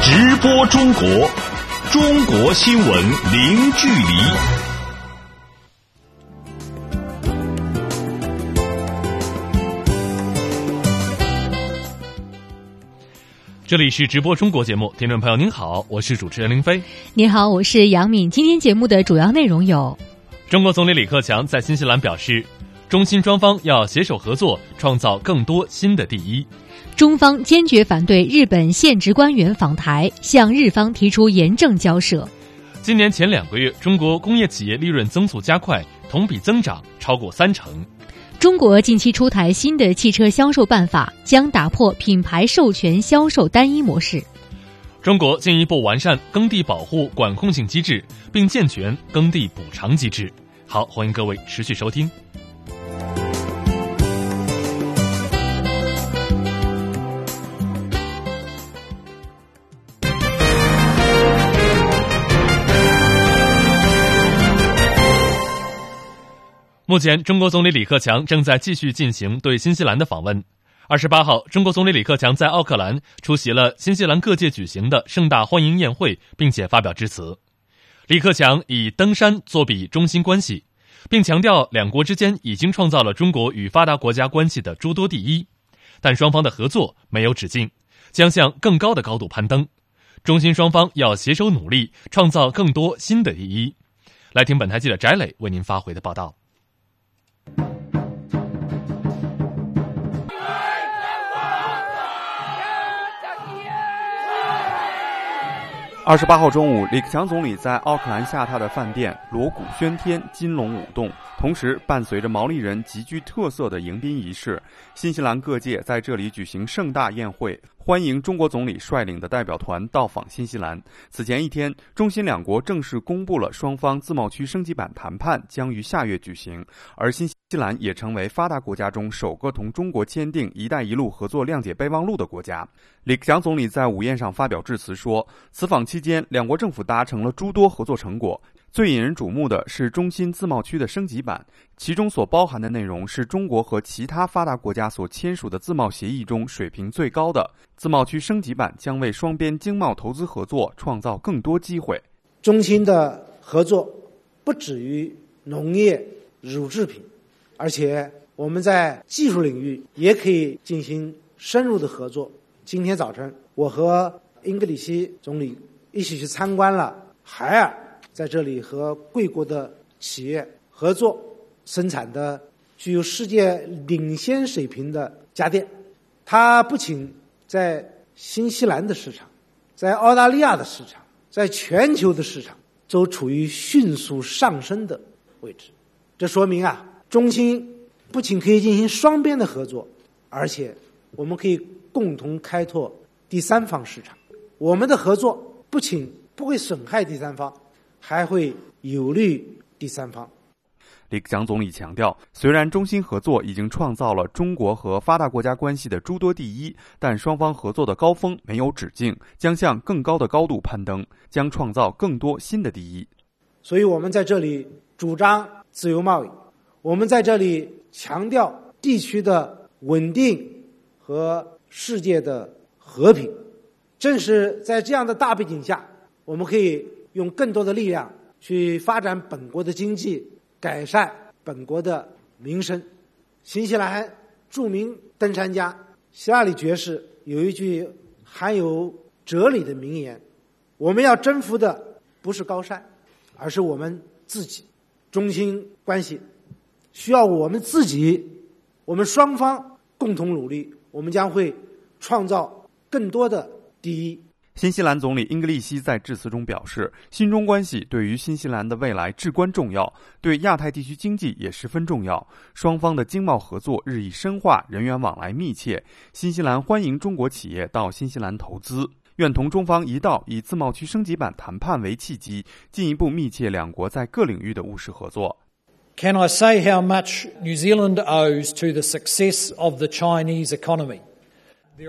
直播中国，中国新闻零距离。这里是直播中国节目，听众朋友您好，我是主持人林飞。您好，我是杨敏。今天节目的主要内容有：中国总理李克强在新西兰表示，中新双方要携手合作，创造更多新的第一。中方坚决反对日本现职官员访台，向日方提出严正交涉。今年前两个月，中国工业企业利润增速加快，同比增长超过三成。中国近期出台新的汽车销售办法，将打破品牌授权销售单一模式。中国进一步完善耕地保护管控性机制，并健全耕地补偿机制。好，欢迎各位持续收听。目前，中国总理李克强正在继续进行对新西兰的访问。二十八号，中国总理李克强在奥克兰出席了新西兰各界举行的盛大欢迎宴会，并且发表致辞。李克强以登山作比中新关系，并强调两国之间已经创造了中国与发达国家关系的诸多第一，但双方的合作没有止境，将向更高的高度攀登。中新双方要携手努力，创造更多新的第一。来听本台记者翟磊为您发回的报道。二十八号中午，李克强总理在奥克兰下榻的饭店锣鼓喧天，金龙舞动，同时伴随着毛利人极具特色的迎宾仪式，新西兰各界在这里举行盛大宴会。欢迎中国总理率领的代表团到访新西兰。此前一天，中新两国正式公布了双方自贸区升级版谈判将于下月举行，而新新西兰也成为发达国家中首个同中国签订“一带一路”合作谅解备忘录的国家。李克强总理在午宴上发表致辞说，此访期间，两国政府达成了诸多合作成果。最引人瞩目的是中新自贸区的升级版，其中所包含的内容是中国和其他发达国家所签署的自贸协议中水平最高的。自贸区升级版将为双边经贸投资合作创造更多机会。中新的合作不止于农业、乳制品，而且我们在技术领域也可以进行深入的合作。今天早晨，我和英格里希总理一起去参观了海尔。在这里和贵国的企业合作生产的具有世界领先水平的家电，它不仅在新西兰的市场，在澳大利亚的市场，在全球的市场都处于迅速上升的位置。这说明啊，中兴不仅可以进行双边的合作，而且我们可以共同开拓第三方市场。我们的合作不仅不会损害第三方。还会有利第三方。李克强总理强调，虽然中新合作已经创造了中国和发达国家关系的诸多第一，但双方合作的高峰没有止境，将向更高的高度攀登，将创造更多新的第一。所以我们在这里主张自由贸易，我们在这里强调地区的稳定和世界的和平。正是在这样的大背景下，我们可以。用更多的力量去发展本国的经济，改善本国的民生。新西兰著名登山家希拉里爵士有一句含有哲理的名言：“我们要征服的不是高山，而是我们自己。”中新关系需要我们自己，我们双方共同努力，我们将会创造更多的第一。新西兰总理英格利希在致辞中表示，新中关系对于新西兰的未来至关重要，对亚太地区经济也十分重要。双方的经贸合作日益深化，人员往来密切。新西兰欢迎中国企业到新西兰投资，愿同中方一道以自贸区升级版谈判为契机，进一步密切两国在各领域的务实合作。Can I say how much New Zealand owes to the success of the Chinese economy?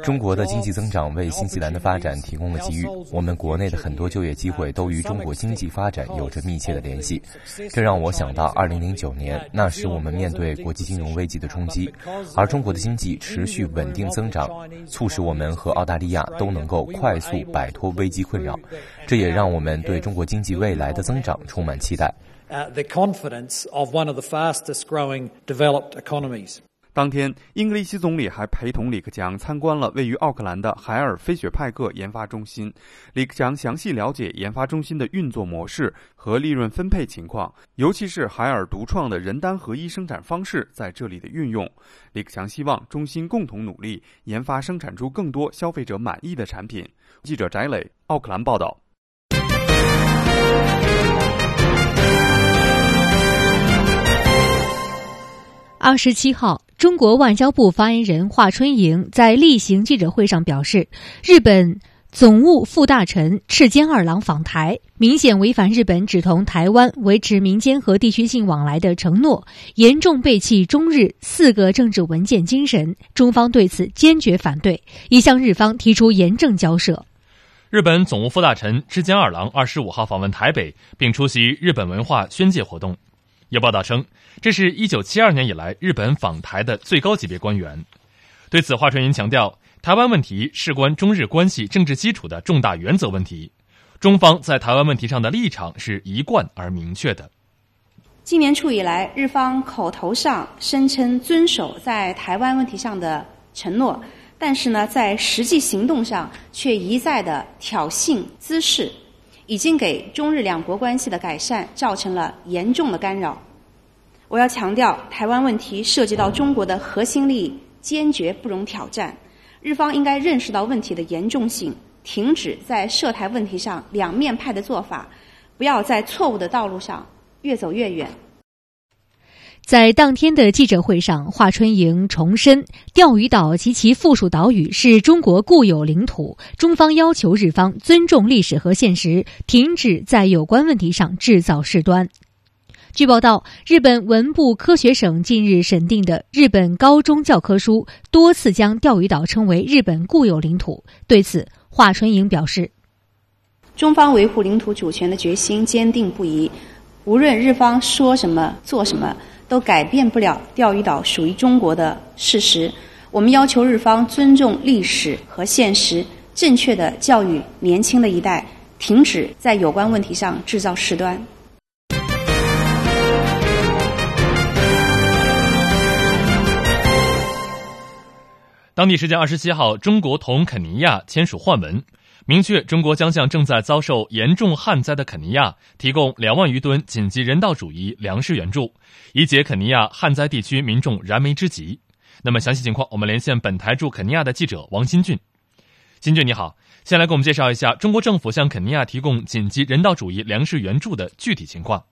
中国的经济增长为新西兰的发展提供了机遇，我们国内的很多就业机会都与中国经济发展有着密切的联系。这让我想到2009年，那时我们面对国际金融危机的冲击，而中国的经济持续稳定增长，促使我们和澳大利亚都能够快速摆脱危机困扰。这也让我们对中国经济未来的增长充满期待。Uh, the confidence of one of the fastest growing developed economies. 当天，英格利希总理还陪同李克强参观了位于奥克兰的海尔飞雪派克研发中心。李克强详细了解研发中心的运作模式和利润分配情况，尤其是海尔独创的人单合一生产方式在这里的运用。李克强希望中心共同努力，研发生产出更多消费者满意的产品。记者翟磊，奥克兰报道。二十七号。中国外交部发言人华春莹在例行记者会上表示，日本总务副大臣赤间二郎访台，明显违反日本只同台湾维持民间和地区性往来的承诺，严重背弃中日四个政治文件精神。中方对此坚决反对，已向日方提出严正交涉。日本总务副大臣赤间二郎二十五号访问台北，并出席日本文化宣介活动。有报道称，这是一九七二年以来日本访台的最高级别官员。对此，华春莹强调，台湾问题事关中日关系政治基础的重大原则问题，中方在台湾问题上的立场是一贯而明确的。今年初以来，日方口头上声称遵守在台湾问题上的承诺，但是呢，在实际行动上却一再的挑衅滋事。已经给中日两国关系的改善造成了严重的干扰。我要强调，台湾问题涉及到中国的核心利益，坚决不容挑战。日方应该认识到问题的严重性，停止在涉台问题上两面派的做法，不要在错误的道路上越走越远。在当天的记者会上，华春莹重申，钓鱼岛及其附属岛屿是中国固有领土，中方要求日方尊重历史和现实，停止在有关问题上制造事端。据报道，日本文部科学省近日审定的日本高中教科书多次将钓鱼岛称为日本固有领土。对此，华春莹表示，中方维护领土主权的决心坚定不移，无论日方说什么、做什么。都改变不了钓鱼岛属于中国的事实。我们要求日方尊重历史和现实，正确的教育年轻的一代，停止在有关问题上制造事端。当地时间二十七号，中国同肯尼亚签署换文。明确，中国将向正在遭受严重旱灾的肯尼亚提供两万余吨紧急人道主义粮食援助，以解肯尼亚旱灾地区民众燃眉之急。那么，详细情况，我们连线本台驻肯尼亚的记者王新俊。新俊，你好，先来给我们介绍一下中国政府向肯尼亚提供紧急人道主义粮食援助的具体情况。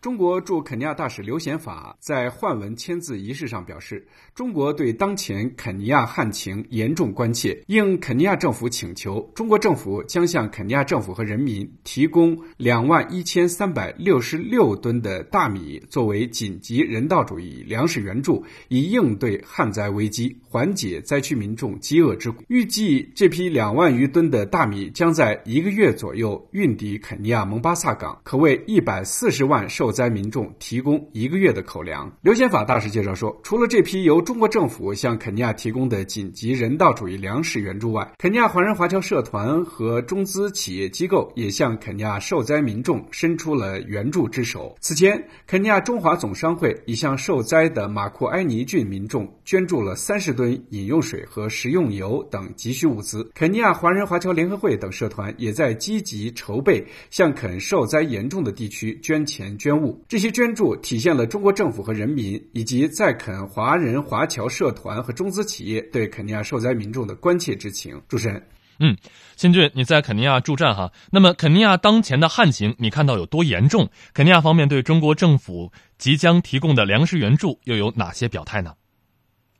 中国驻肯尼亚大使刘显法在换文签字仪式上表示，中国对当前肯尼亚旱情严重关切。应肯尼亚政府请求，中国政府将向肯尼亚政府和人民提供两万一千三百六十六吨的大米，作为紧急人道主义粮食援助，以应对旱灾危机，缓解灾区民众饥饿之苦。预计这批两万余吨的大米将在一个月左右运抵肯尼亚蒙巴萨港，可为一百四十万受。受灾民众提供一个月的口粮。刘显法大使介绍说，除了这批由中国政府向肯尼亚提供的紧急人道主义粮食援助外，肯尼亚华人华侨社团和中资企业机构也向肯尼亚受灾民众伸出了援助之手。此前，肯尼亚中华总商会已向受灾的马库埃尼郡民众捐助了三十吨饮用水和食用油等急需物资。肯尼亚华人华侨联合会等社团也在积极筹备向肯受灾严重的地区捐钱捐。物这些捐助体现了中国政府和人民以及在肯华人华侨社团和中资企业对肯尼亚受灾民众的关切之情。主持人，嗯，新俊，你在肯尼亚驻战哈？那么肯尼亚当前的旱情你看到有多严重？肯尼亚方面对中国政府即将提供的粮食援助又有哪些表态呢？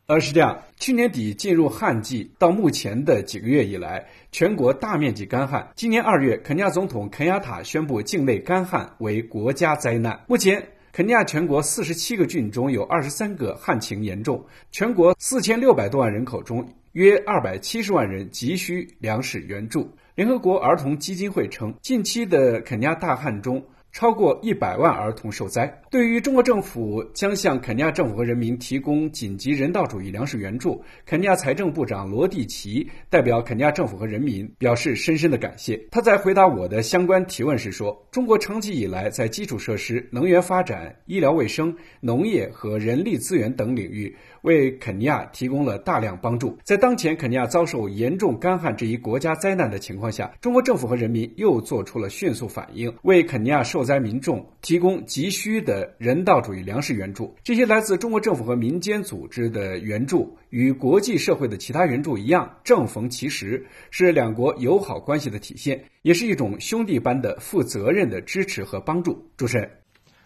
呃，是这样。去年底进入旱季，到目前的几个月以来，全国大面积干旱。今年二月，肯尼亚总统肯亚塔宣布境内干旱为国家灾难。目前，肯尼亚全国四十七个郡中有二十三个旱情严重，全国四千六百多万人口中约二百七十万人急需粮食援助。联合国儿童基金会称，近期的肯尼亚大旱中。超过一百万儿童受灾。对于中国政府将向肯尼亚政府和人民提供紧急人道主义粮食援助，肯尼亚财政部长罗蒂奇代表肯尼亚政府和人民表示深深的感谢。他在回答我的相关提问时说：“中国长期以来在基础设施、能源发展、医疗卫生、农业和人力资源等领域。”为肯尼亚提供了大量帮助。在当前肯尼亚遭受严重干旱这一国家灾难的情况下，中国政府和人民又做出了迅速反应，为肯尼亚受灾民众提供急需的人道主义粮食援助。这些来自中国政府和民间组织的援助，与国际社会的其他援助一样，正逢其时，是两国友好关系的体现，也是一种兄弟般的负责任的支持和帮助。主持人，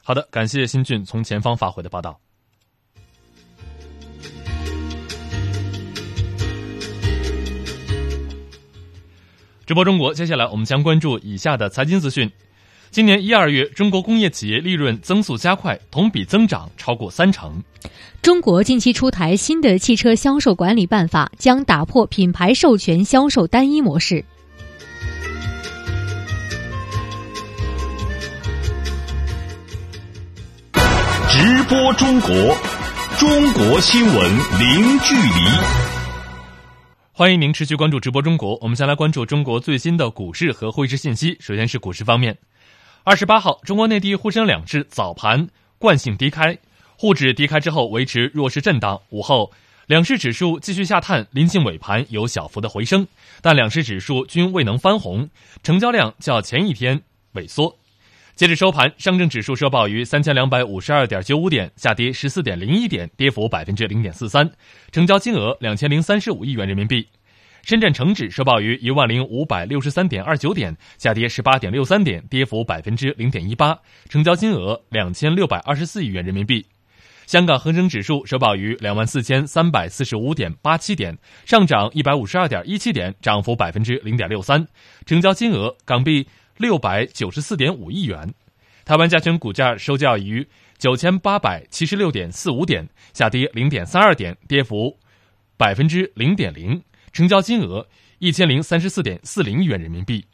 好的，感谢新俊从前方发回的报道。直播中国，接下来我们将关注以下的财经资讯。今年一二月，中国工业企业利润增速加快，同比增长超过三成。中国近期出台新的汽车销售管理办法，将打破品牌授权销售单一模式。直播中国，中国新闻零距离。欢迎您持续关注直播中国。我们先来关注中国最新的股市和汇市信息。首先是股市方面，二十八号，中国内地沪深两市早盘惯性低开，沪指低开之后维持弱势震荡。午后，两市指数继续下探，临近尾盘有小幅的回升，但两市指数均未能翻红，成交量较前一天萎缩。截至收盘，上证指数收报于三千两百五十二点九五点，下跌十四点零一点，跌幅百分之零点四三，成交金额两千零三十五亿元人民币。深圳成指收报于一万零五百六十三点二九点，下跌十八点六三点，跌幅百分之零点一八，成交金额两千六百二十四亿元人民币。香港恒生指数收报于两万四千三百四十五点八七点，上涨一百五十二点一七点，涨幅百分之零点六三，成交金额港币。六百九十四点五亿元，台湾加权股价收价于九千八百七十六点四五点，下跌零点三二点，跌幅百分之零点零，成交金额一千零三十四点四零亿元人民币。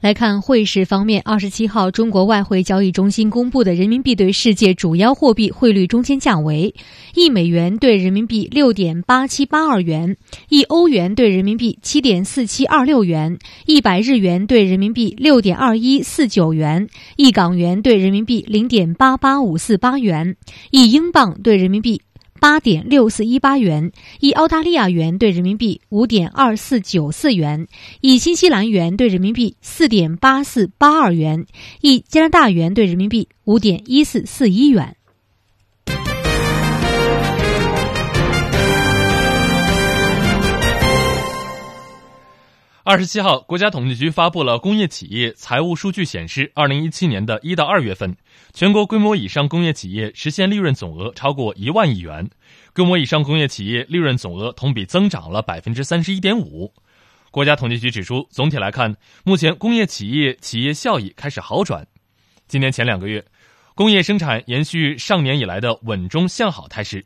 来看汇市方面，二十七号，中国外汇交易中心公布的人民币对世界主要货币汇率中间价为：一美元兑人民币六点八七八二元，一欧元兑人民币七点四七二六元，一百日元兑人民币六点二一四九元，一港元兑人民币零点八八五四八元，一英镑兑人民币。八点六四一八元，一澳大利亚元兑人民币五点二四九四元，一新西兰元兑人民币四点八四八二元，一加拿大元兑人民币五点一四四一元。二十七号，国家统计局发布了工业企业财务数据，显示，二零一七年的一到二月份，全国规模以上工业企业实现利润总额超过一万亿元，规模以上工业企业利润总额同比增长了百分之三十一点五。国家统计局指出，总体来看，目前工业企业企业效益开始好转。今年前两个月，工业生产延续上年以来的稳中向好态势，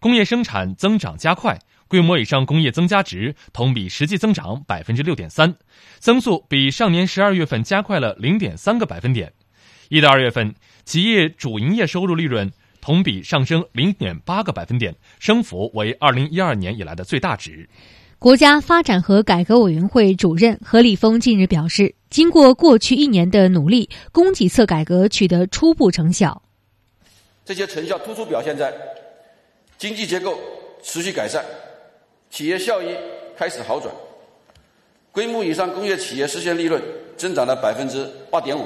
工业生产增长加快。规模以上工业增加值同比实际增长百分之六点三，增速比上年十二月份加快了零点三个百分点。一到二月份，企业主营业收入利润同比上升零点八个百分点，升幅为二零一二年以来的最大值。国家发展和改革委员会主任何立峰近日表示，经过过去一年的努力，供给侧改革取得初步成效。这些成效突出表现在经济结构持续改善。企业效益开始好转，规模以上工业企业实现利润增长了百分之八点五，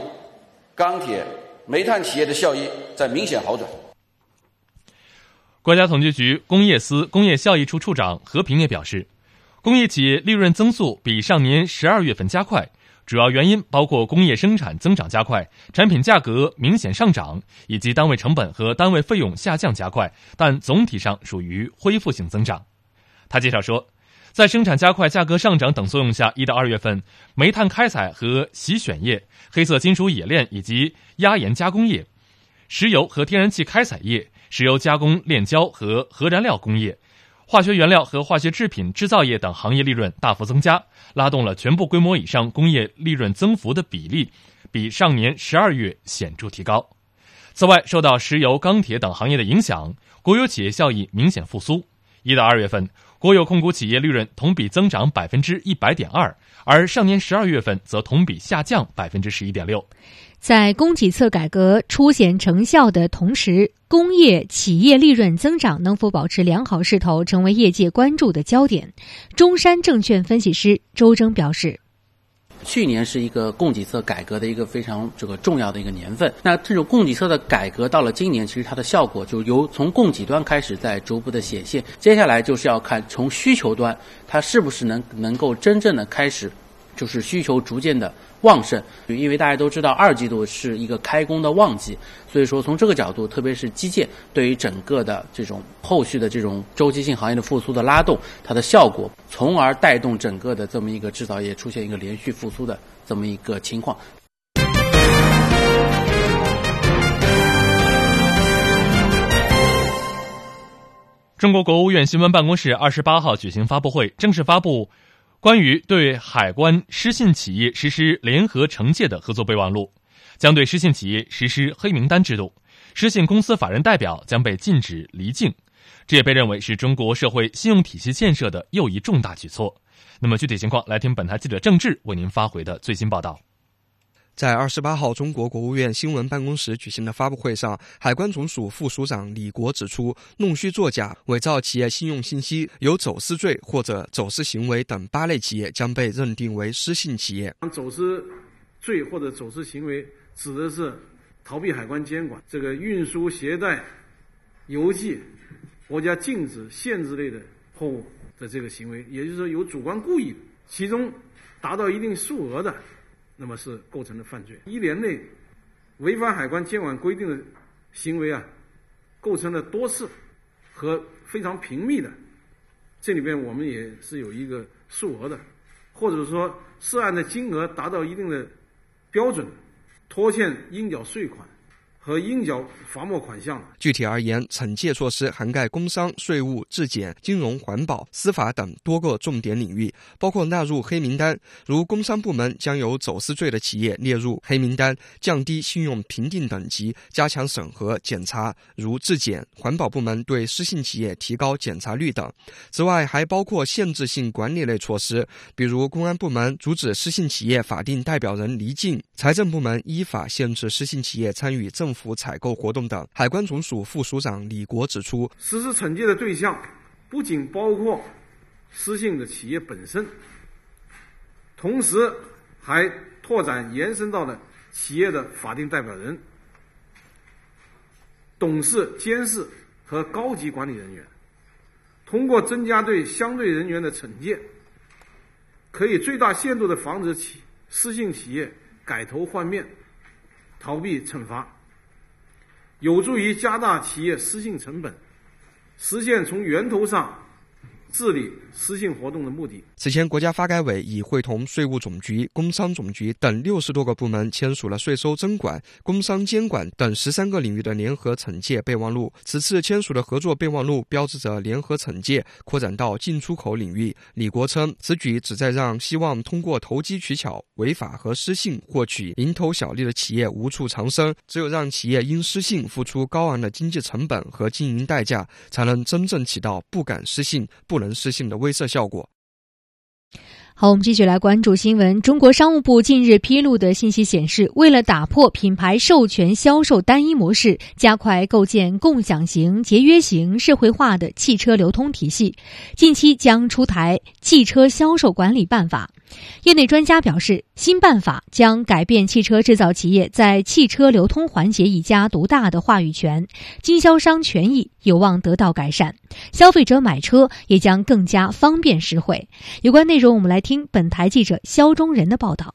钢铁、煤炭企业的效益在明显好转。国家统计局工业司工业效益处处长何平也表示，工业企业利润增速比上年十二月份加快，主要原因包括工业生产增长加快、产品价格明显上涨，以及单位成本和单位费用下降加快，但总体上属于恢复性增长。他介绍说，在生产加快、价格上涨等作用下，一到二月份，煤炭开采和洗选业、黑色金属冶炼以及压延加工业、石油和天然气开采业、石油加工炼焦和核燃料工业、化学原料和化学制品制造业等行业利润大幅增加，拉动了全部规模以上工业利润增幅的比例，比上年十二月显著提高。此外，受到石油、钢铁等行业的影响，国有企业效益明显复苏。一到二月份，国有控股企业利润同比增长百分之一百点二，而上年十二月份则同比下降百分之十一点六。在供给侧改革初显成效的同时，工业企业利润增长能否保持良好势头，成为业界关注的焦点。中山证券分析师周征表示。去年是一个供给侧改革的一个非常这个重要的一个年份。那这种供给侧的改革到了今年，其实它的效果就由从供给端开始在逐步的显现。接下来就是要看从需求端，它是不是能能够真正的开始，就是需求逐渐的。旺盛，因为大家都知道二季度是一个开工的旺季，所以说从这个角度，特别是基建对于整个的这种后续的这种周期性行业的复苏的拉动，它的效果，从而带动整个的这么一个制造业出现一个连续复苏的这么一个情况。中国国务院新闻办公室二十八号举行发布会，正式发布。关于对海关失信企业实施联合惩戒的合作备忘录，将对失信企业实施黑名单制度，失信公司法人代表将被禁止离境。这也被认为是中国社会信用体系建设的又一重大举措。那么具体情况，来听本台记者郑智为您发回的最新报道。在二十八号，中国国务院新闻办公室举行的发布会上，海关总署副署长李国指出，弄虚作假、伪造企业信用信息、有走私罪或者走私行为等八类企业将被认定为失信企业。走私罪或者走私行为指的是逃避海关监管、这个运输携带、邮寄国家禁止、限制类的货物的这个行为，也就是说有主观故意，其中达到一定数额的。那么是构成了犯罪。一年内违反海关监管规定的行为啊，构成了多次和非常频密的。这里边我们也是有一个数额的，或者说涉案的金额达到一定的标准，拖欠应缴税款。和应缴罚没款项。具体而言，惩戒措施涵盖工商、税务、质检、金融、环保、司法等多个重点领域，包括纳入黑名单，如工商部门将有走私罪的企业列入黑名单，降低信用评定等级，加强审核检查；如质检、环保部门对失信企业提高检查率等。此外，还包括限制性管理类措施，比如公安部门阻止失信企业法定代表人离境，财政部门依法限制失信企业参与政。府采购活动等，海关总署副署长李国指出，实施惩戒的对象不仅包括失信的企业本身，同时还拓展延伸到了企业的法定代表人、董事、监事和高级管理人员。通过增加对相对人员的惩戒，可以最大限度的防止企失信企业改头换面，逃避惩罚。有助于加大企业失信成本，实现从源头上。治理失信活动的目的。此前，国家发改委已会同税务总局、工商总局等六十多个部门签署了税收征管、工商监管等十三个领域的联合惩戒备忘录。此次签署的合作备忘录标志着联合惩戒扩展到进出口领域。李国称，此举旨在让希望通过投机取巧、违法和失信获取蝇头小利的企业无处藏身。只有让企业因失信付出高昂的经济成本和经营代价，才能真正起到不敢失信、不能。能实性的威慑效果。好，我们继续来关注新闻。中国商务部近日披露的信息显示，为了打破品牌授权销售单一模式，加快构建共享型、节约型、社会化的汽车流通体系，近期将出台汽车销售管理办法。业内专家表示，新办法将改变汽车制造企业在汽车流通环节一家独大的话语权，经销商权益有望得到改善，消费者买车也将更加方便实惠。有关内容，我们来听本台记者肖忠仁的报道。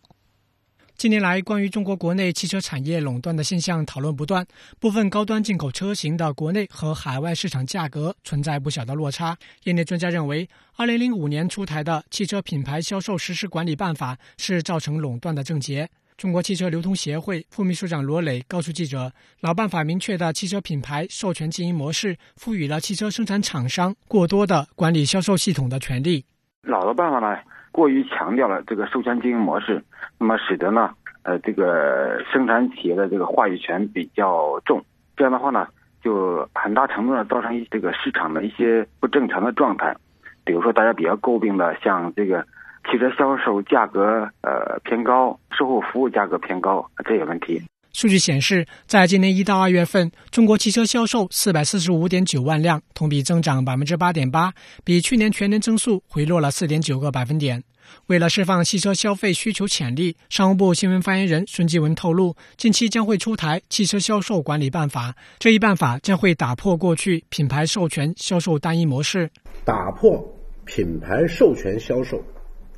近年来，关于中国国内汽车产业垄断的现象讨论不断，部分高端进口车型的国内和海外市场价格存在不小的落差。业内专家认为，二零零五年出台的汽车品牌销售实施管理办法是造成垄断的症结。中国汽车流通协会副秘书长罗磊告诉记者，老办法明确的汽车品牌授权经营模式，赋予了汽车生产厂商过多的管理销售系统的权利。老的办法呢，过于强调了这个授权经营模式，那么使得呢，呃，这个生产企业的这个话语权比较重，这样的话呢，就很大程度上造成一这个市场的一些不正常的状态，比如说大家比较诟病的，像这个。汽车销售价格呃偏高，售后服务价格偏高这些问题。数据显示，在今年一到二月份，中国汽车销售四百四十五点九万辆，同比增长百分之八点八，比去年全年增速回落了四点九个百分点。为了释放汽车消费需求潜力，商务部新闻发言人孙继文透露，近期将会出台汽车销售管理办法。这一办法将会打破过去品牌授权销售单一模式，打破品牌授权销售。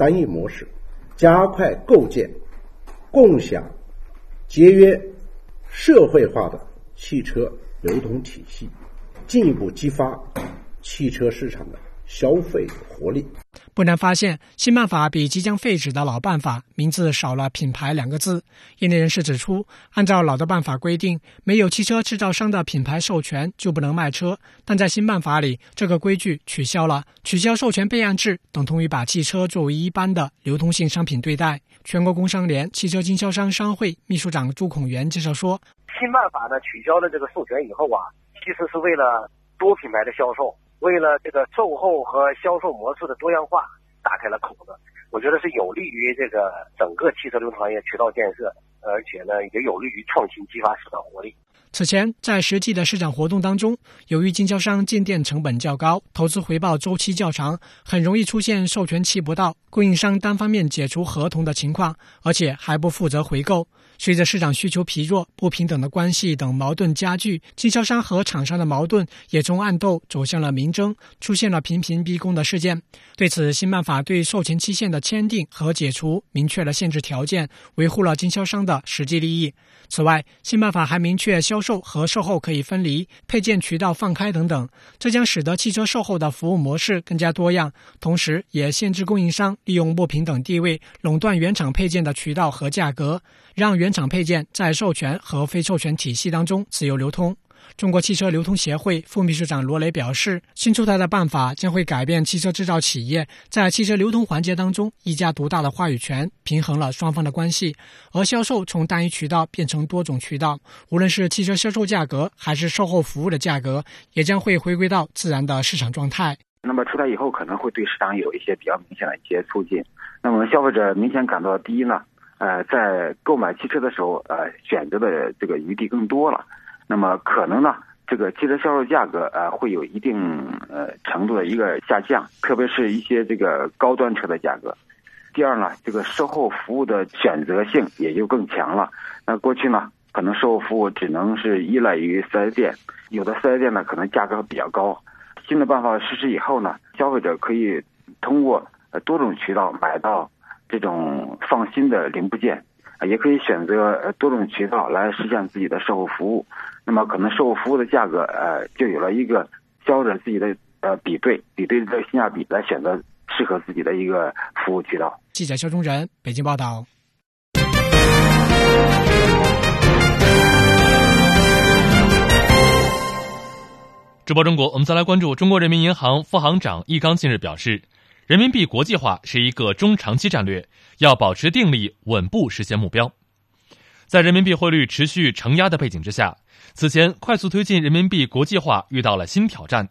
单一模式，加快构建共享、节约、社会化的汽车流通体系，进一步激发汽车市场的消费活力。不难发现，新办法比即将废止的老办法名字少了“品牌”两个字。业内人士指出，按照老的办法规定，没有汽车制造商的品牌授权就不能卖车，但在新办法里，这个规矩取消了。取消授权备案制，等同于把汽车作为一般的流通性商品对待。全国工商联汽车经销商商会秘书长朱孔元介绍说：“新办法呢，取消了这个授权以后啊，其实是为了多品牌的销售。”为了这个售后和销售模式的多样化，打开了口子，我觉得是有利于这个整个汽车流通行业渠道建设，而且呢，也有利于创新激发市场活力。此前，在实际的市场活动当中，由于经销商进店成本较高，投资回报周期较长，很容易出现授权期不到、供应商单方面解除合同的情况，而且还不负责回购。随着市场需求疲弱、不平等的关系等矛盾加剧，经销商和厂商的矛盾也从暗斗走向了明争，出现了频频逼供的事件。对此，新办法对授权期限的签订和解除明确了限制条件，维护了经销商的实际利益。此外，新办法还明确销售和售后可以分离、配件渠道放开等等，这将使得汽车售后的服务模式更加多样，同时也限制供应商利用不平等地位垄断原厂配件的渠道和价格，让原厂配件在授权和非授权体系当中自由流通。中国汽车流通协会副秘书长罗雷表示，新出台的办法将会改变汽车制造企业在汽车流通环节当中一家独大的话语权，平衡了双方的关系。而销售从单一渠道变成多种渠道，无论是汽车销售价格还是售后服务的价格，也将会回归到自然的市场状态。那么出台以后，可能会对市场有一些比较明显的一些促进。那么消费者明显感到，第一呢，呃，在购买汽车的时候，呃，选择的这个余地更多了。那么可能呢，这个汽车销售价格呃会有一定呃程度的一个下降，特别是一些这个高端车的价格。第二呢，这个售后服务的选择性也就更强了。那过去呢，可能售后服务只能是依赖于四 S 店，有的四 S 店呢可能价格比较高。新的办法实施以后呢，消费者可以通过多种渠道买到这种放心的零部件。也可以选择多种渠道来实现自己的售后服务，那么可能售后服务的价格，呃，就有了一个消费者自己的呃比对，比对这个性价比来选择适合自己的一个服务渠道。记者肖忠仁，北京报道。直播中国，我们再来关注中国人民银行副行长易纲近日表示。人民币国际化是一个中长期战略，要保持定力，稳步实现目标。在人民币汇率持续承压的背景之下，此前快速推进人民币国际化遇到了新挑战。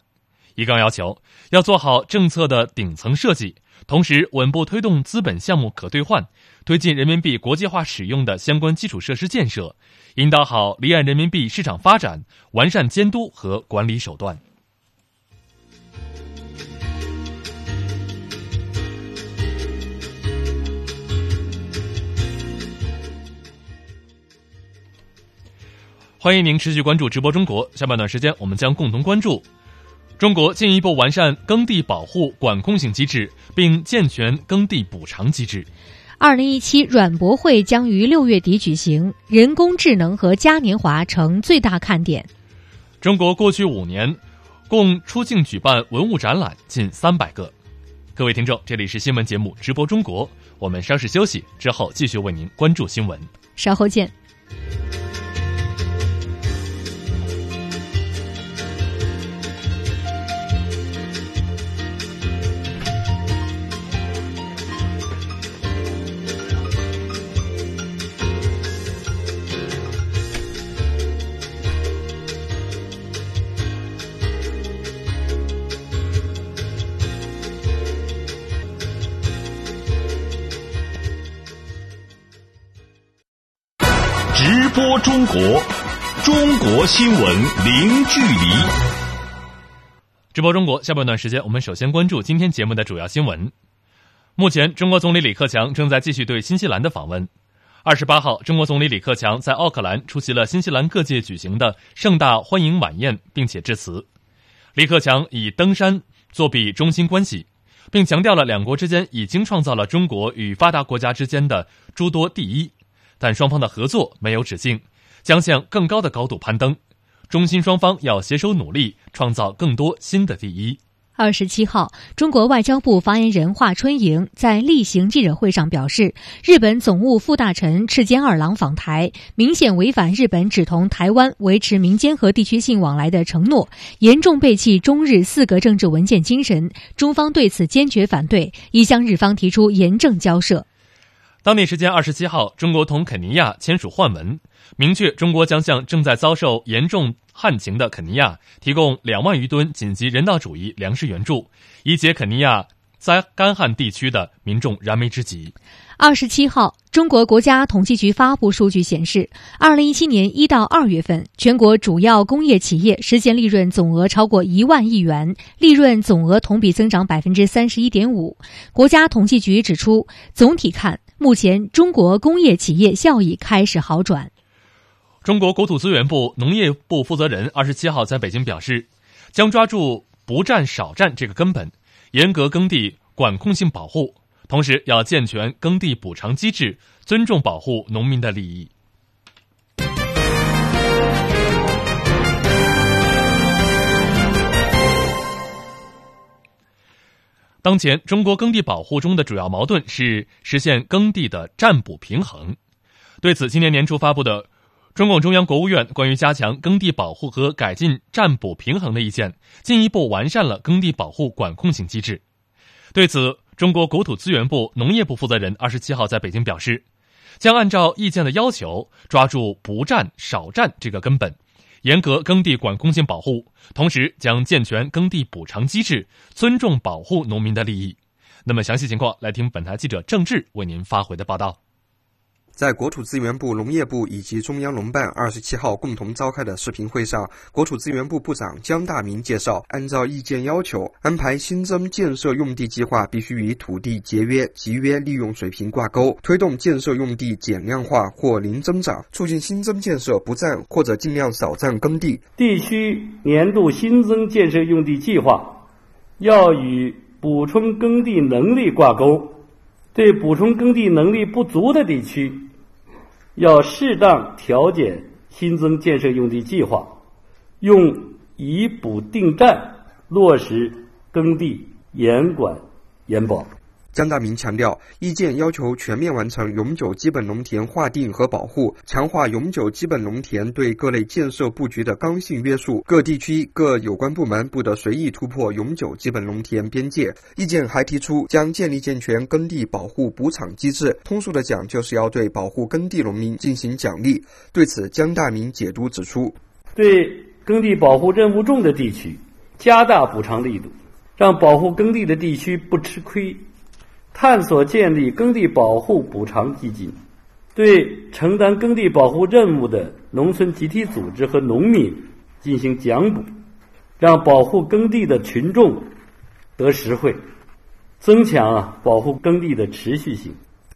一纲要求要做好政策的顶层设计，同时稳步推动资本项目可兑换，推进人民币国际化使用的相关基础设施建设，引导好离岸人民币市场发展，完善监督和管理手段。欢迎您持续关注直播中国。下半段时间，我们将共同关注中国进一步完善耕地保护管控性机制，并健全耕地补偿机制。二零一七软博会将于六月底举行，人工智能和嘉年华成最大看点。中国过去五年共出境举办文物展览近三百个。各位听众，这里是新闻节目直播中国，我们稍事休息之后继续为您关注新闻。稍后见。中国，中国新闻零距离。直播中国下半段时间，我们首先关注今天节目的主要新闻。目前，中国总理李克强正在继续对新西兰的访问。二十八号，中国总理李克强在奥克兰出席了新西兰各界举行的盛大欢迎晚宴，并且致辞。李克强以登山作比中心关系，并强调了两国之间已经创造了中国与发达国家之间的诸多第一。但双方的合作没有止境，将向更高的高度攀登。中新双方要携手努力，创造更多新的第一。二十七号，中国外交部发言人华春莹在例行记者会上表示，日本总务副大臣赤间二郎访台，明显违反日本只同台湾维持民间和地区性往来的承诺，严重背弃中日四个政治文件精神。中方对此坚决反对，已向日方提出严正交涉。当地时间二十七号，中国同肯尼亚签署换文，明确中国将向正在遭受严重旱情的肯尼亚提供两万余吨紧急人道主义粮食援助，以解肯尼亚灾干旱地区的民众燃眉之急。二十七号，中国国家统计局发布数据显示，二零一七年一到二月份，全国主要工业企业实现利润总额超过一万亿元，利润总额同比增长百分之三十一点五。国家统计局指出，总体看。目前，中国工业企业效益开始好转。中国国土资源部农业部负责人二十七号在北京表示，将抓住“不占少占”这个根本，严格耕地管控性保护，同时要健全耕地补偿机制，尊重保护农民的利益。当前，中国耕地保护中的主要矛盾是实现耕地的占补平衡。对此，今年年初发布的中共中央国务院关于加强耕地保护和改进占补平衡的意见，进一步完善了耕地保护管控性机制。对此，中国国土资源部农业部负责人二十七号在北京表示，将按照意见的要求，抓住不占少占这个根本。严格耕地管控性保护，同时将健全耕地补偿机制，尊重保护农民的利益。那么详细情况，来听本台记者郑智为您发回的报道。在国土资源部、农业部以及中央农办二十七号共同召开的视频会上，国土资源部部长姜大明介绍，按照意见要求，安排新增建设用地计划必须与土地节约集约利用水平挂钩，推动建设用地减量化或零增长，促进新增建设不占或者尽量少占耕地。地区年度新增建设用地计划要与补充耕地能力挂钩，对补充耕地能力不足的地区。要适当调减新增建设用地计划，用以补定占，落实耕地严管严保。江大明强调，意见要求全面完成永久基本农田划定和保护，强化永久基本农田对各类建设布局的刚性约束。各地区各有关部门不得随意突破永久基本农田边界。意见还提出，将建立健全耕地保护补偿机制，通俗的讲，就是要对保护耕地农民进行奖励。对此，江大明解读指出，对耕地保护任务重的地区，加大补偿力度，让保护耕地的地区不吃亏。探索建立耕地保护补偿基金，对承担耕地保护任务的农村集体组织和农民进行奖补，让保护耕地的群众得实惠，增强啊保护耕地的持续性。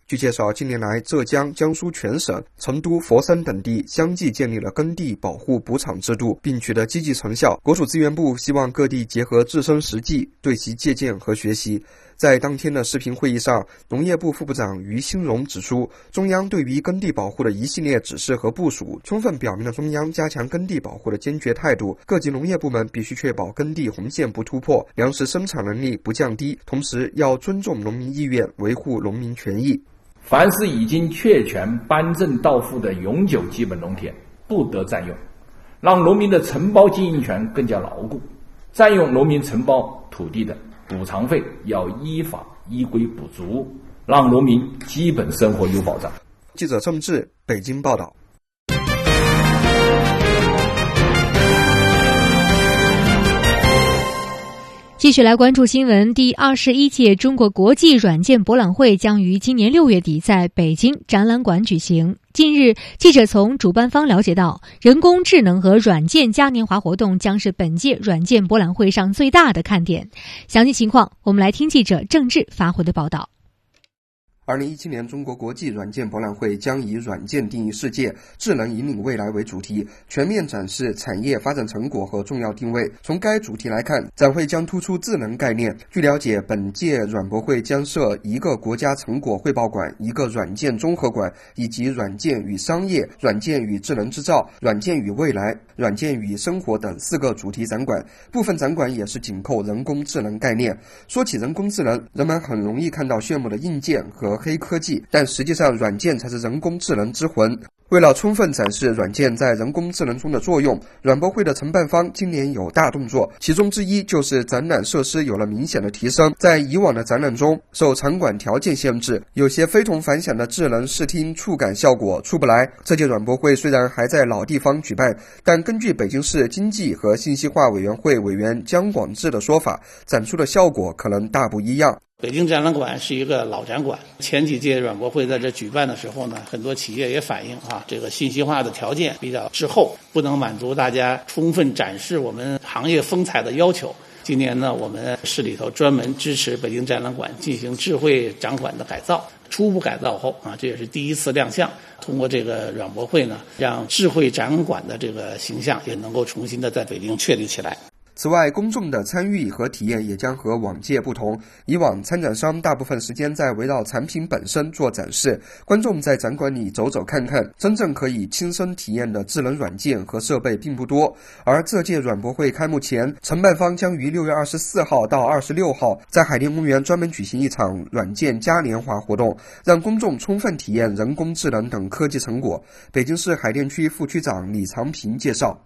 据介绍，近年来，浙江、江苏全省、成都、佛山等地相继建立了耕地保护补偿制度，并取得积极成效。国土资源部希望各地结合自身实际，对其借鉴和学习。在当天的视频会议上，农业部副部长于兴荣指出，中央对于耕地保护的一系列指示和部署，充分表明了中央加强耕地保护的坚决态度。各级农业部门必须确保耕地红线不突破，粮食生产能力不降低，同时要尊重农民意愿，维护农民权益。凡是已经确权颁证到户的永久基本农田，不得占用，让农民的承包经营权更加牢固。占用农民承包土地的补偿费要依法依规补足，让农民基本生活有保障。记者郑志北京报道。继续来关注新闻。第二十一届中国国际软件博览会将于今年六月底在北京展览馆举行。近日，记者从主办方了解到，人工智能和软件嘉年华活动将是本届软件博览会上最大的看点。详细情况，我们来听记者郑智发回的报道。二零一七年中国国际软件博览会将以“软件定义世界，智能引领未来”为主题，全面展示产业发展成果和重要定位。从该主题来看，展会将突出智能概念。据了解，本届软博会将设一个国家成果汇报馆、一个软件综合馆，以及软件与商业、软件与智能制造、软件与未来、软件与生活等四个主题展馆。部分展馆也是紧扣人工智能概念。说起人工智能，人们很容易看到炫目的硬件和黑科技，但实际上，软件才是人工智能之魂。为了充分展示软件在人工智能中的作用，软博会的承办方今年有大动作，其中之一就是展览设施有了明显的提升。在以往的展览中，受场馆条件限制，有些非同凡响的智能视听触感效果出不来。这届软博会虽然还在老地方举办，但根据北京市经济和信息化委员会委员姜广智的说法，展出的效果可能大不一样。北京展览馆是一个老展馆，前几届软博会在这举办的时候呢，很多企业也反映啊，这个信息化的条件比较滞后，不能满足大家充分展示我们行业风采的要求。今年呢，我们市里头专门支持北京展览馆进行智慧展馆的改造，初步改造后啊，这也是第一次亮相。通过这个软博会呢，让智慧展馆的这个形象也能够重新的在北京确立起来。此外，公众的参与和体验也将和往届不同。以往，参展商大部分时间在围绕产品本身做展示，观众在展馆里走走看看，真正可以亲身体验的智能软件和设备并不多。而这届软博会开幕前，承办方将于六月二十四号到二十六号在海淀公园专门举行一场软件嘉年华活动，让公众充分体验人工智能等科技成果。北京市海淀区副区长李长平介绍。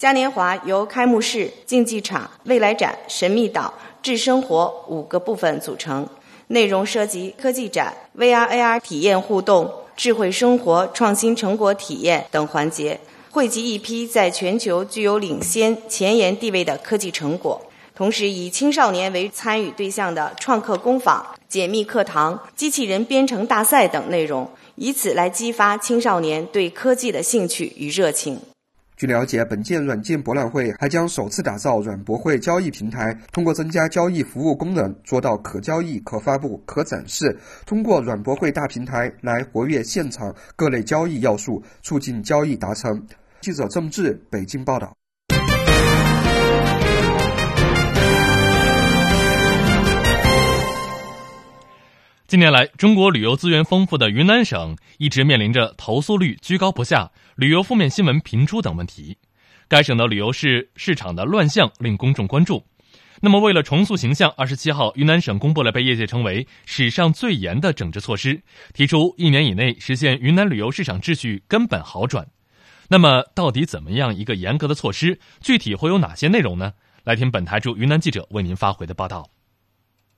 嘉年华由开幕式、竞技场、未来展、神秘岛、智生活五个部分组成，内容涉及科技展、VR、AR 体验互动、智慧生活、创新成果体验等环节，汇集一批在全球具有领先前沿地位的科技成果，同时以青少年为参与对象的创客工坊、解密课堂、机器人编程大赛等内容，以此来激发青少年对科技的兴趣与热情。据了解，本届软件博览会还将首次打造软博会交易平台，通过增加交易服务功能，做到可交易、可发布、可展示。通过软博会大平台来活跃现场各类交易要素，促进交易达成。记者郑智北京报道。近年来，中国旅游资源丰富的云南省一直面临着投诉率居高不下、旅游负面新闻频出等问题。该省的旅游市市场的乱象令公众关注。那么，为了重塑形象，二十七号，云南省公布了被业界称为史上最严的整治措施，提出一年以内实现云南旅游市场秩序根本好转。那么，到底怎么样一个严格的措施？具体会有哪些内容呢？来听本台驻云南记者为您发回的报道。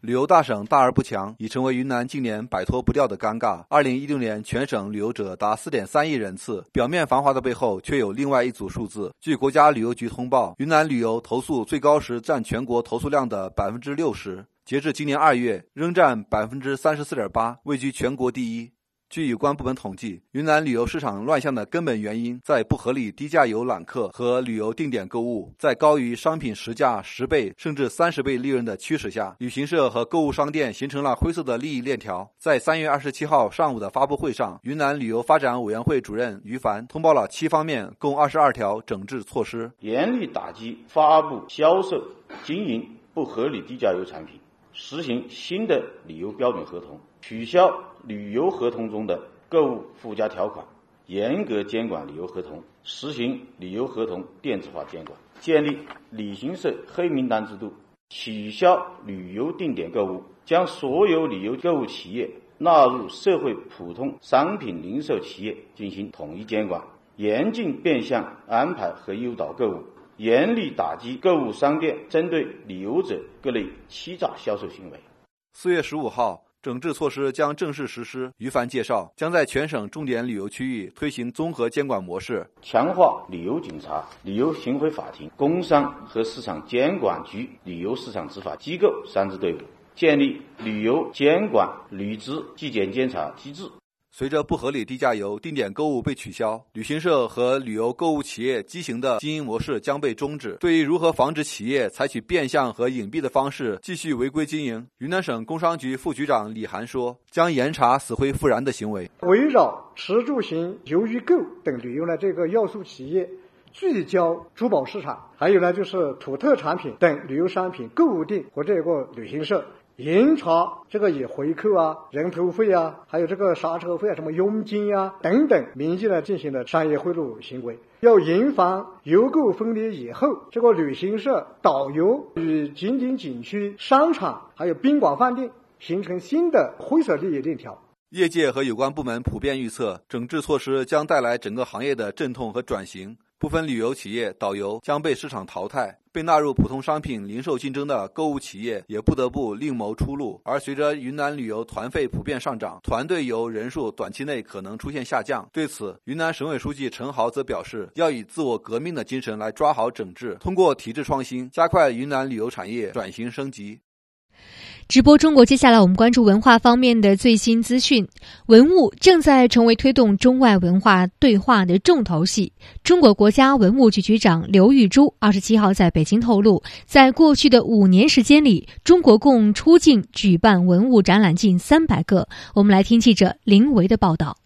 旅游大省大而不强，已成为云南近年摆脱不掉的尴尬。二零一六年全省旅游者达四点三亿人次，表面繁华的背后却有另外一组数字。据国家旅游局通报，云南旅游投诉最高时占全国投诉量的百分之六十，截至今年二月，仍占百分之三十四点八，位居全国第一。据有关部门统计，云南旅游市场乱象的根本原因在不合理低价游揽客和旅游定点购物，在高于商品实价十倍甚至三十倍利润的驱使下，旅行社和购物商店形成了灰色的利益链条。在三月二十七号上午的发布会上，云南旅游发展委员会主任于凡通报了七方面共二十二条整治措施，严厉打击发布、销售、经营不合理低价游产品，实行新的旅游标准合同，取消。旅游合同中的购物附加条款，严格监管旅游合同，实行旅游合同电子化监管，建立旅行社黑名单制度，取消旅游定点购物，将所有旅游购物企业纳入社会普通商品零售企业进行统一监管，严禁变相安排和诱导购物，严厉打击购物商店针对旅游者各类欺诈销售行为。四月十五号。整治措施将正式实施。于凡介绍，将在全省重点旅游区域推行综合监管模式，强化旅游警察、旅游巡回法庭、工商和市场监管局、旅游市场执法机构三支队伍，建立旅游监管履职纪检监察机制。随着不合理低价游、定点购物被取消，旅行社和旅游购物企业畸形的经营模式将被终止。对于如何防止企业采取变相和隐蔽的方式继续违规经营，云南省工商局副局长李涵说：“将严查死灰复燃的行为，围绕吃住行游娱购等旅游的这个要素企业，聚焦珠宝市场，还有呢就是土特产品等旅游商品购物店和这个旅行社。”严查这个以回扣啊、人头费啊，还有这个刹车费啊、什么佣金啊等等名义呢进行的商业贿赂行为，要严防游购分离以后，这个旅行社、导游与景点景区、商场还有宾馆饭店形成新的灰色利益链条。业界和有关部门普遍预测，整治措施将带来整个行业的阵痛和转型。部分旅游企业、导游将被市场淘汰，被纳入普通商品零售竞争的购物企业也不得不另谋出路。而随着云南旅游团费普遍上涨，团队游人数短期内可能出现下降。对此，云南省委书记陈豪则表示，要以自我革命的精神来抓好整治，通过体制创新，加快云南旅游产业转型升级。直播中国，接下来我们关注文化方面的最新资讯。文物正在成为推动中外文化对话的重头戏。中国国家文物局局长刘玉珠二十七号在北京透露，在过去的五年时间里，中国共出境举办文物展览近三百个。我们来听记者林维的报道。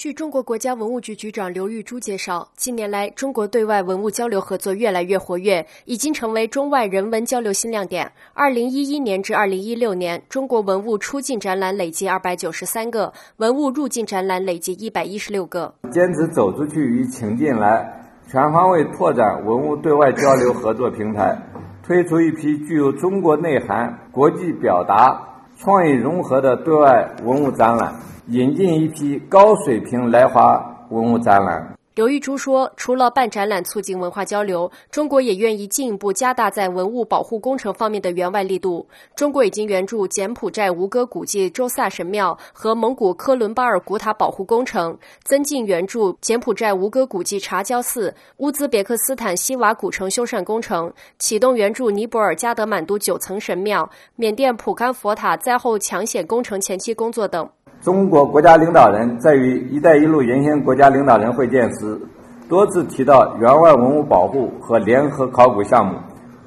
据中国国家文物局局长刘玉珠介绍，近年来中国对外文物交流合作越来越活跃，已经成为中外人文交流新亮点。二零一一年至二零一六年，中国文物出境展览累计二百九十三个，文物入境展览累计一百一十六个。坚持走出去与请进来，全方位拓展文物对外交流合作平台，推出一批具有中国内涵、国际表达、创意融合的对外文物展览。引进一批高水平来华文物展览。刘玉珠说：“除了办展览促进文化交流，中国也愿意进一步加大在文物保护工程方面的援外力度。中国已经援助柬埔寨吴哥古迹周萨神庙和蒙古科伦巴尔古塔保护工程，增进援助柬埔寨吴哥古迹查焦寺、乌兹别克斯坦西瓦古城修缮工程，启动援助尼泊尔加德满都九层神庙、缅甸普甘佛塔灾后抢险工程前期工作等。”中国国家领导人在与“一带一路”沿线国家领导人会见时，多次提到援外文物保护和联合考古项目。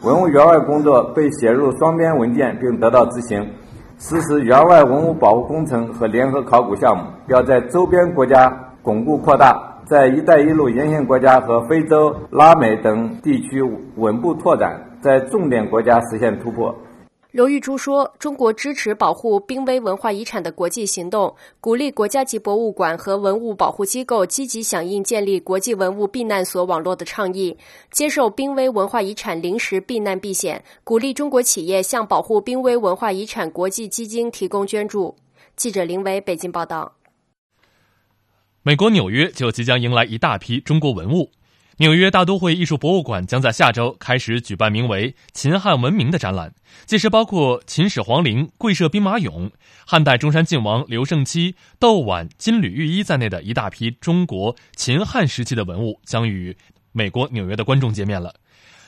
文物援外工作被写入双边文件并得到执行。实施援外文物保护工程和联合考古项目，要在周边国家巩固扩大，在“一带一路”沿线国家和非洲、拉美等地区稳步拓展，在重点国家实现突破。刘玉珠说：“中国支持保护濒危文化遗产的国际行动，鼓励国家级博物馆和文物保护机构积极响应建立国际文物避难所网络的倡议，接受濒危文化遗产临时避难避险，鼓励中国企业向保护濒危文化遗产国际基金提供捐助。”记者林维北京报道。美国纽约就即将迎来一大批中国文物。纽约大都会艺术博物馆将在下周开始举办名为“秦汉文明”的展览，届时包括秦始皇陵、贵社兵马俑、汉代中山靖王刘胜七、窦碗、金缕玉衣在内的一大批中国秦汉时期的文物将与美国纽约的观众见面了。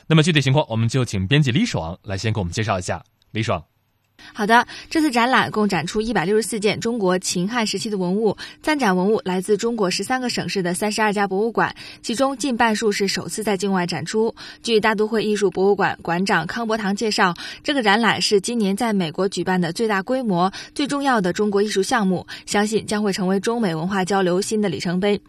那么具体情况，我们就请编辑李爽来先给我们介绍一下。李爽。好的，这次展览共展出一百六十四件中国秦汉时期的文物，参展文物来自中国十三个省市的三十二家博物馆，其中近半数是首次在境外展出。据大都会艺术博物馆馆长康伯堂介绍，这个展览是今年在美国举办的最大规模、最重要的中国艺术项目，相信将会成为中美文化交流新的里程碑。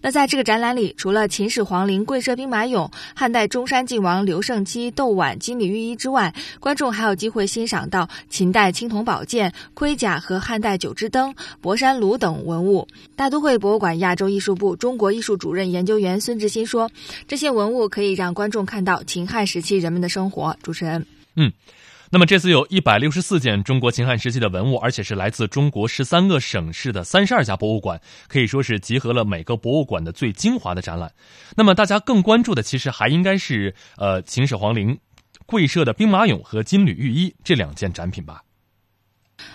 那在这个展览里，除了秦始皇陵、贵社兵马俑、汉代中山靖王刘胜七、窦碗、金缕玉衣之外，观众还有机会欣赏到。秦代青铜宝剑、盔甲和汉代九支灯、博山炉等文物。大都会博物馆亚洲艺术部中国艺术主任研究员孙志新说：“这些文物可以让观众看到秦汉时期人们的生活。”主持人，嗯。那么这次有一百六十四件中国秦汉时期的文物，而且是来自中国十三个省市的三十二家博物馆，可以说是集合了每个博物馆的最精华的展览。那么大家更关注的，其实还应该是呃秦始皇陵贵社的兵马俑和金缕玉衣这两件展品吧。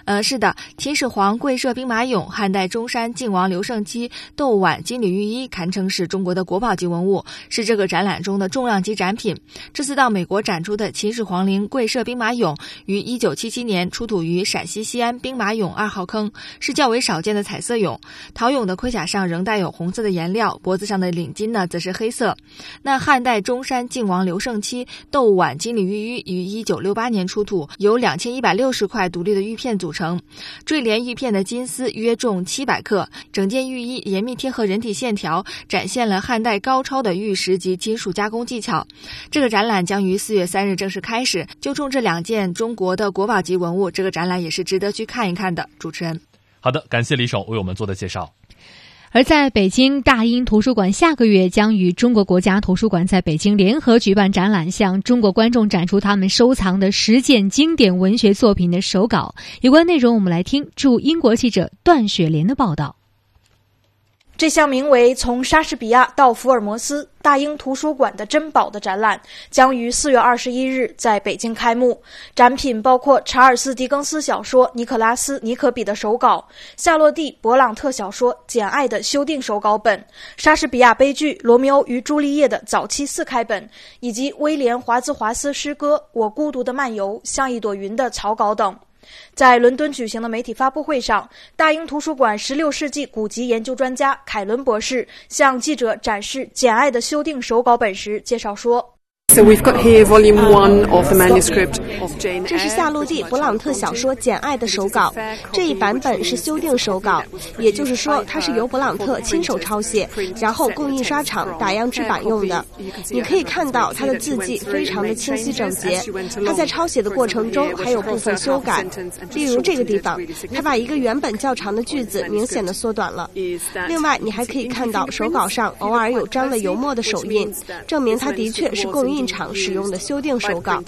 呃，是的，秦始皇贵社兵马俑、汉代中山靖王刘胜期斗碗金缕玉衣，堪称是中国的国宝级文物，是这个展览中的重量级展品。这次到美国展出的秦始皇陵贵社兵马俑，于一九七七年出土于陕西西安兵马俑二号坑，是较为少见的彩色俑。陶俑的盔甲上仍带有红色的颜料，脖子上的领巾呢则是黑色。那汉代中山靖王刘胜期斗碗金缕玉衣于一九六八年出土，有两千一百六十块独立的玉片。组成坠连玉片的金丝约重七百克，整件玉衣严密贴合人体线条，展现了汉代高超的玉石及金属加工技巧。这个展览将于四月三日正式开始。就冲这两件中国的国宝级文物，这个展览也是值得去看一看的。主持人，好的，感谢李爽为我们做的介绍。而在北京大英图书馆，下个月将与中国国家图书馆在北京联合举办展览，向中国观众展出他们收藏的十件经典文学作品的手稿。有关内容，我们来听驻英国记者段雪莲的报道。这项名为《从莎士比亚到福尔摩斯：大英图书馆的珍宝》的展览将于四月二十一日在北京开幕。展品包括查尔斯·狄更斯小说《尼可拉斯·尼可比》的手稿、夏洛蒂·勃朗特小说《简爱》的修订手稿本、莎士比亚悲剧《罗密欧与朱丽叶》的早期四开本，以及威廉·华兹华斯诗歌《我孤独的漫游》像一朵云的草稿等。在伦敦举行的媒体发布会上，大英图书馆十六世纪古籍研究专家凯伦博士向记者展示《简爱》的修订手稿本时介绍说。So we've got here volume one of the manuscript of Jane 这是夏洛蒂·勃朗特小说《简爱》的手稿，这一版本是修订手稿，也就是说，它是由勃朗特亲手抄写，然后供印刷厂打样制版用的。你可以看到他的字迹非常的清晰整洁。他在抄写的过程中还有部分修改，例如这个地方，他把一个原本较长的句子明显的缩短了。另外，你还可以看到手稿上偶尔有沾了油墨的手印，证明他的确是供印。厂使用的修订手稿。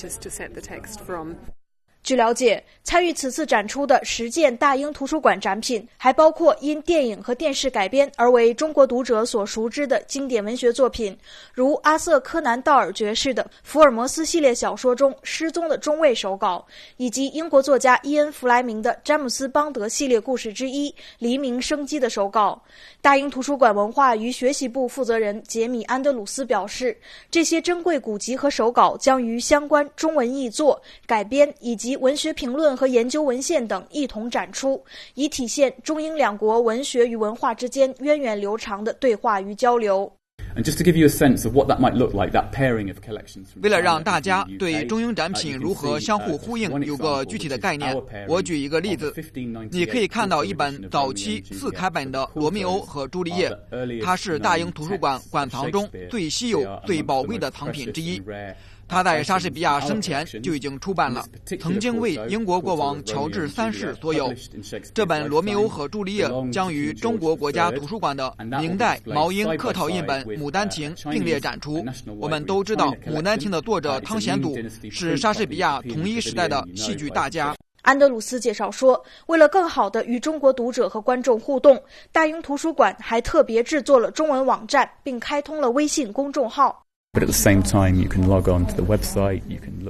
据了解，参与此次展出的十件大英图书馆展品，还包括因电影和电视改编而为中国读者所熟知的经典文学作品，如阿瑟·柯南·道尔爵士的《福尔摩斯》系列小说中失踪的中尉手稿，以及英国作家伊恩·弗莱明的詹姆斯·邦德系列故事之一《黎明生机》的手稿。大英图书馆文化与学习部负责人杰米·安德鲁斯表示，这些珍贵古籍和手稿将与相关中文译作、改编以及文学评论和研究文献等一同展出，以体现中英两国文学与文化之间源远流长的对话与交流。为了让大家对中英展品如何相互呼应有个具体的概念，我举一个例子：你可以看到一本早期四开本的《罗密欧和朱丽叶》，它是大英图书馆馆藏中最稀有、最宝贵的藏品之一。他在莎士比亚生前就已经出版了，曾经为英国国王乔治三世所有。这本《罗密欧和朱丽叶》将与中国国家图书馆的明代毛英客套印本《牡丹亭》并列展出。我们都知道，《牡丹亭》的作者汤显祖是莎士比亚同一时代的戏剧大家。安德鲁斯介绍说，为了更好地与中国读者和观众互动，大英图书馆还特别制作了中文网站，并开通了微信公众号。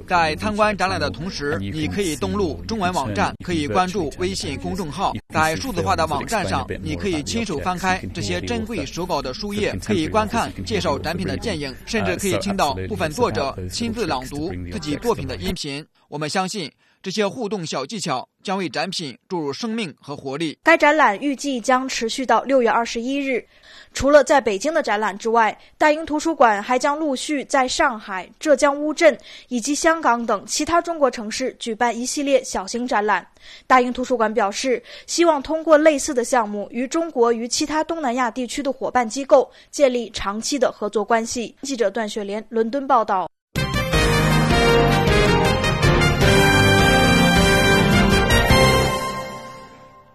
在参观展览的同时，你可以登录中文网站，可以关注微信公众号。在数字化的网站上，你可以亲手翻开这些珍贵手稿的书页，可以观看介绍展品的电影，甚至可以听到部分作者亲自朗读自己作品的音频。我们相信。这些互动小技巧将为展品注入生命和活力。该展览预计将持续到六月二十一日。除了在北京的展览之外，大英图书馆还将陆续在上海、浙江乌镇以及香港等其他中国城市举办一系列小型展览。大英图书馆表示，希望通过类似的项目，与中国与其他东南亚地区的伙伴机构建立长期的合作关系。记者段雪莲伦敦报道。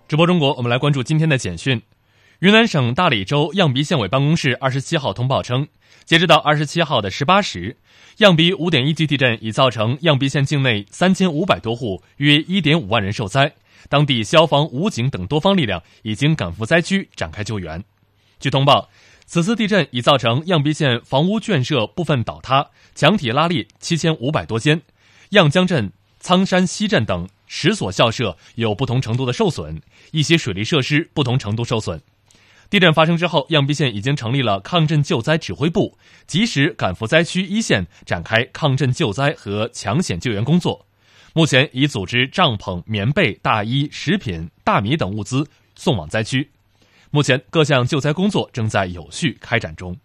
直播中国，我们来关注今天的简讯。云南省大理州漾濞县委办公室二十七号通报称，截止到二十七号的十八时，漾鼻五点一级地震已造成漾濞县境内三千五百多户、约一点五万人受灾。当地消防、武警等多方力量已经赶赴灾区展开救援。据通报，此次地震已造成漾濞县房屋圈舍部分倒塌，墙体拉裂七千五百多间。漾江镇、苍山西镇等十所校舍有不同程度的受损，一些水利设施不同程度受损。地震发生之后，漾濞县已经成立了抗震救灾指挥部，及时赶赴灾区一线，展开抗震救灾和抢险救援工作。目前已组织帐篷、棉被、大衣、食品、大米等物资送往灾区。目前各项救灾工作正在有序开展中。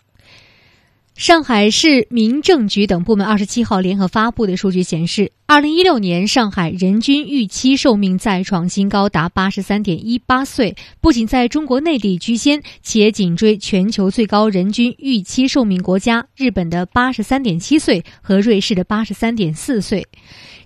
上海市民政局等部门二十七号联合发布的数据显示，二零一六年上海人均预期寿命再创新高，达八十三点一八岁，不仅在中国内地居先，且紧追全球最高人均预期寿命国家日本的八十三点七岁和瑞士的八十三点四岁。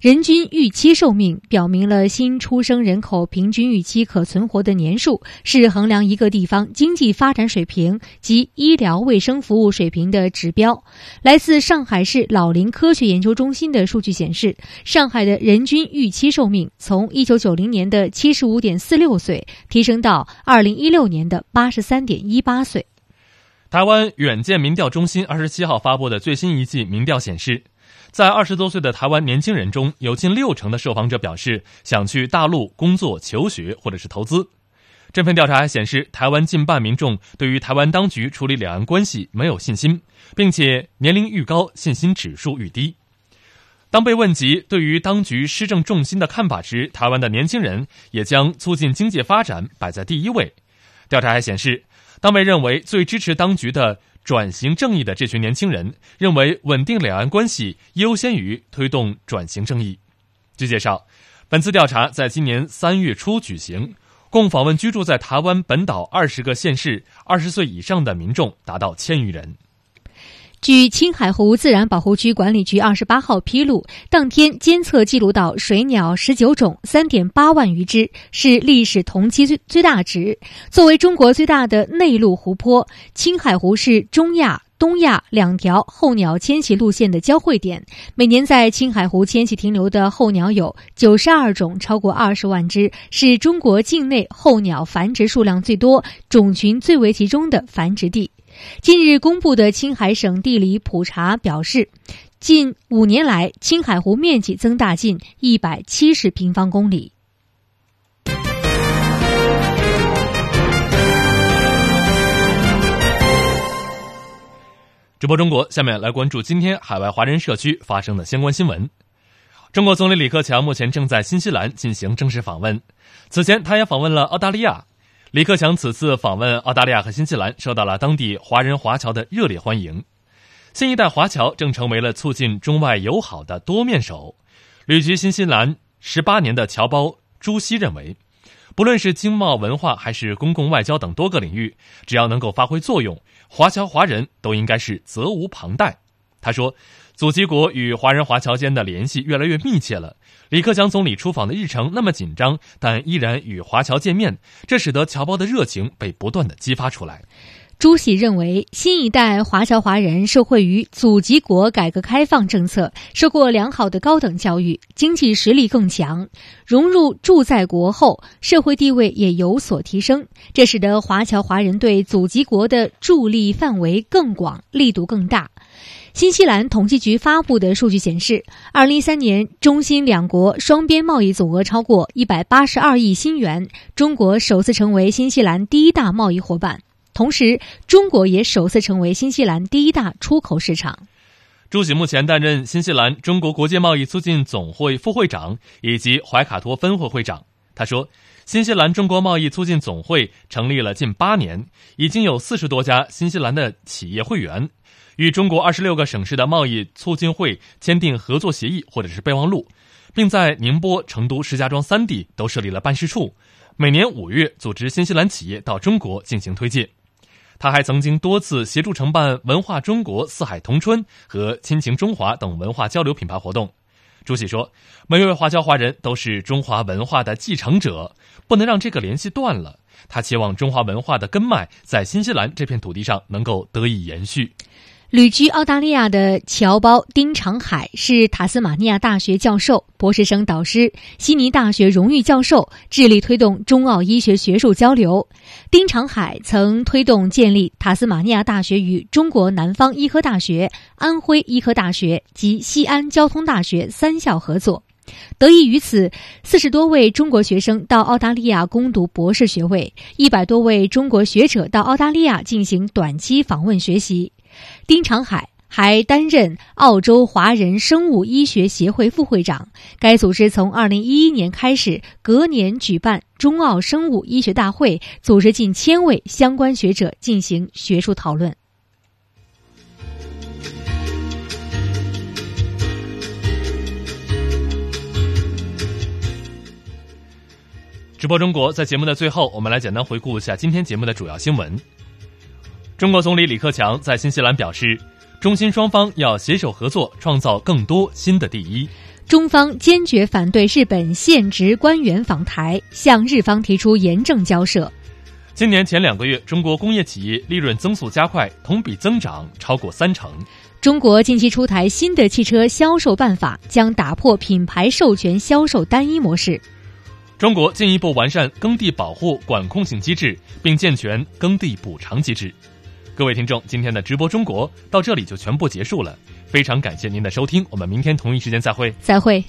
人均预期寿命表明了新出生人口平均预期可存活的年数，是衡量一个地方经济发展水平及医疗卫生服务水平的指标。来自上海市老龄科学研究中心的数据显示，上海的人均预期寿命从一九九零年的七十五点四六岁提升到二零一六年的八十三点一八岁。台湾远见民调中心二十七号发布的最新一季民调显示。在二十多岁的台湾年轻人中，有近六成的受访者表示想去大陆工作、求学或者是投资。这份调查还显示，台湾近半民众对于台湾当局处理两岸关系没有信心，并且年龄愈高，信心指数愈低。当被问及对于当局施政重心的看法时，台湾的年轻人也将促进经济发展摆在第一位。调查还显示，当被认为最支持当局的。转型正义的这群年轻人认为，稳定两岸关系优先于推动转型正义。据介绍，本次调查在今年三月初举行，共访问居住在台湾本岛二十个县市二十岁以上的民众达到千余人。据青海湖自然保护区管理局二十八号披露，当天监测记录到水鸟十九种，三点八万余只，是历史同期最最大值。作为中国最大的内陆湖泊，青海湖是中亚、东亚两条候鸟迁徙路线的交汇点。每年在青海湖迁徙停留的候鸟有九十二种，超过二十万只，是中国境内候鸟繁殖数量最多、种群最为集中的繁殖地。近日公布的青海省地理普查表示，近五年来，青海湖面积增大近一百七十平方公里。直播中国，下面来关注今天海外华人社区发生的相关新闻。中国总理李克强目前正在新西兰进行正式访问，此前他也访问了澳大利亚。李克强此次访问澳大利亚和新西兰，受到了当地华人华侨的热烈欢迎。新一代华侨正成为了促进中外友好的多面手。旅居新西兰十八年的侨胞朱熹认为，不论是经贸、文化还是公共外交等多个领域，只要能够发挥作用，华侨华人都应该是责无旁贷。他说。祖籍国与华人华侨间的联系越来越密切了。李克强总理出访的日程那么紧张，但依然与华侨见面，这使得侨胞的热情被不断的激发出来。朱喜认为，新一代华侨华人受惠于祖籍国改革开放政策，受过良好的高等教育，经济实力更强，融入驻在国后，社会地位也有所提升。这使得华侨华人对祖籍国的助力范围更广，力度更大。新西兰统计局发布的数据显示，二零一三年中新两国双边贸易总额超过一百八十二亿新元，中国首次成为新西兰第一大贸易伙伴。同时，中国也首次成为新西兰第一大出口市场。朱喜目前担任新西兰中国国际贸易促进总会副会长以及怀卡托分会会长。他说，新西兰中国贸易促进总会成立了近八年，已经有四十多家新西兰的企业会员。与中国二十六个省市的贸易促进会签订合作协议或者是备忘录，并在宁波、成都、石家庄三地都设立了办事处，每年五月组织新西兰企业到中国进行推介。他还曾经多次协助承办“文化中国”“四海同春”和“亲情中华”等文化交流品牌活动。朱喜说：“每位华侨华人都是中华文化的继承者，不能让这个联系断了。他期望中华文化的根脉在新西兰这片土地上能够得以延续。”旅居澳大利亚的侨胞丁长海是塔斯马尼亚大学教授、博士生导师、悉尼大学荣誉教授，致力推动中澳医学学术交流。丁长海曾推动建立塔斯马尼亚大学与中国南方医科大学、安徽医科大学及西安交通大学三校合作。得益于此，四十多位中国学生到澳大利亚攻读博士学位，一百多位中国学者到澳大利亚进行短期访问学习。丁长海还担任澳洲华人生物医学协会副会长。该组织从二零一一年开始，隔年举办中澳生物医学大会，组织近千位相关学者进行学术讨论。直播中国，在节目的最后，我们来简单回顾一下今天节目的主要新闻。中国总理李克强在新西兰表示，中新双方要携手合作，创造更多新的第一。中方坚决反对日本现职官员访台，向日方提出严正交涉。今年前两个月，中国工业企业利润增速加快，同比增长超过三成。中国近期出台新的汽车销售办法，将打破品牌授权销售单一模式。中国进一步完善耕地保护管控性机制，并健全耕地补偿机制。各位听众，今天的直播中国到这里就全部结束了，非常感谢您的收听，我们明天同一时间再会。再会。